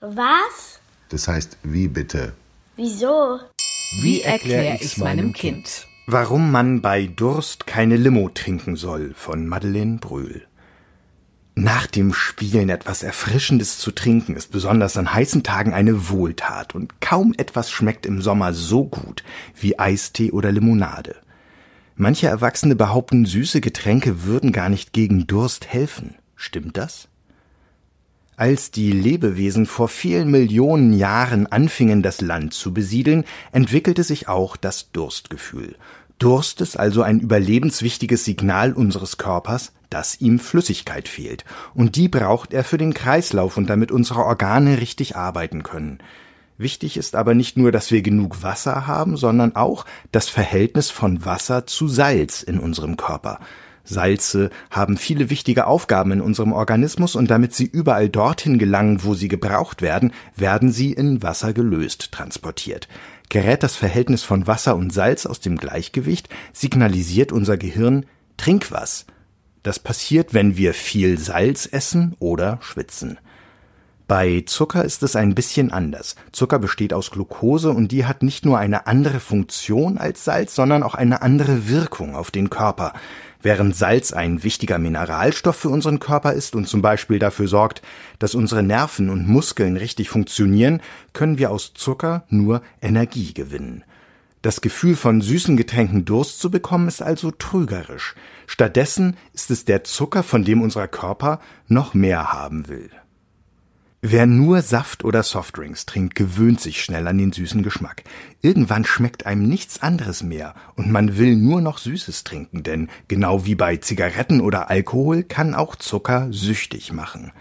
Was? Das heißt, wie bitte? Wieso? Wie erkläre ich's meinem Kind? Warum man bei Durst keine Limo trinken soll von Madeleine Brühl. Nach dem Spielen etwas Erfrischendes zu trinken ist besonders an heißen Tagen eine Wohltat und kaum etwas schmeckt im Sommer so gut wie Eistee oder Limonade. Manche Erwachsene behaupten, süße Getränke würden gar nicht gegen Durst helfen. Stimmt das? Als die Lebewesen vor vielen Millionen Jahren anfingen, das Land zu besiedeln, entwickelte sich auch das Durstgefühl. Durst ist also ein überlebenswichtiges Signal unseres Körpers, dass ihm Flüssigkeit fehlt, und die braucht er für den Kreislauf und damit unsere Organe richtig arbeiten können. Wichtig ist aber nicht nur, dass wir genug Wasser haben, sondern auch das Verhältnis von Wasser zu Salz in unserem Körper. Salze haben viele wichtige Aufgaben in unserem Organismus und damit sie überall dorthin gelangen, wo sie gebraucht werden, werden sie in Wasser gelöst transportiert. Gerät das Verhältnis von Wasser und Salz aus dem Gleichgewicht, signalisiert unser Gehirn Trink was. Das passiert, wenn wir viel Salz essen oder schwitzen. Bei Zucker ist es ein bisschen anders. Zucker besteht aus Glucose und die hat nicht nur eine andere Funktion als Salz, sondern auch eine andere Wirkung auf den Körper. Während Salz ein wichtiger Mineralstoff für unseren Körper ist und zum Beispiel dafür sorgt, dass unsere Nerven und Muskeln richtig funktionieren, können wir aus Zucker nur Energie gewinnen. Das Gefühl von süßen Getränken Durst zu bekommen ist also trügerisch. Stattdessen ist es der Zucker, von dem unser Körper noch mehr haben will. Wer nur Saft oder Softdrinks trinkt, gewöhnt sich schnell an den süßen Geschmack. Irgendwann schmeckt einem nichts anderes mehr und man will nur noch Süßes trinken, denn genau wie bei Zigaretten oder Alkohol kann auch Zucker süchtig machen.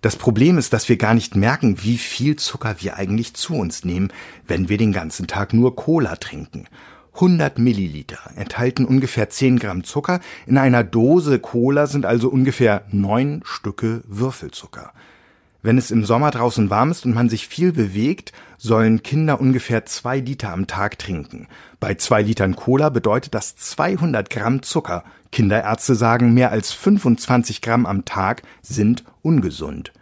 Das Problem ist, dass wir gar nicht merken, wie viel Zucker wir eigentlich zu uns nehmen, wenn wir den ganzen Tag nur Cola trinken. 100 Milliliter enthalten ungefähr 10 Gramm Zucker, in einer Dose Cola sind also ungefähr neun Stücke Würfelzucker. Wenn es im Sommer draußen warm ist und man sich viel bewegt, sollen Kinder ungefähr zwei Liter am Tag trinken. Bei zwei Litern Cola bedeutet das 200 Gramm Zucker. Kinderärzte sagen, mehr als 25 Gramm am Tag sind ungesund.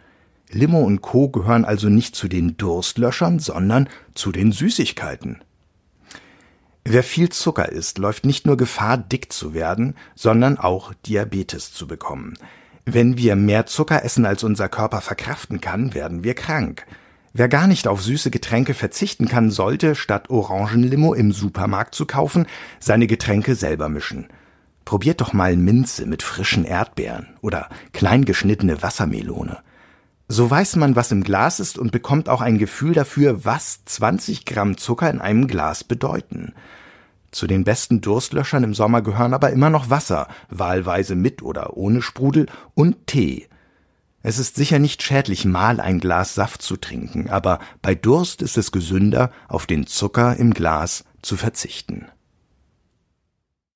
Limo und Co. gehören also nicht zu den Durstlöschern, sondern zu den Süßigkeiten. Wer viel Zucker isst, läuft nicht nur Gefahr, dick zu werden, sondern auch Diabetes zu bekommen. Wenn wir mehr Zucker essen, als unser Körper verkraften kann, werden wir krank. Wer gar nicht auf süße Getränke verzichten kann, sollte, statt Orangenlimo im Supermarkt zu kaufen, seine Getränke selber mischen. Probiert doch mal Minze mit frischen Erdbeeren oder klein geschnittene Wassermelone. So weiß man, was im Glas ist und bekommt auch ein Gefühl dafür, was 20 Gramm Zucker in einem Glas bedeuten. Zu den besten Durstlöschern im Sommer gehören aber immer noch Wasser, wahlweise mit oder ohne Sprudel, und Tee. Es ist sicher nicht schädlich, mal ein Glas Saft zu trinken, aber bei Durst ist es gesünder, auf den Zucker im Glas zu verzichten.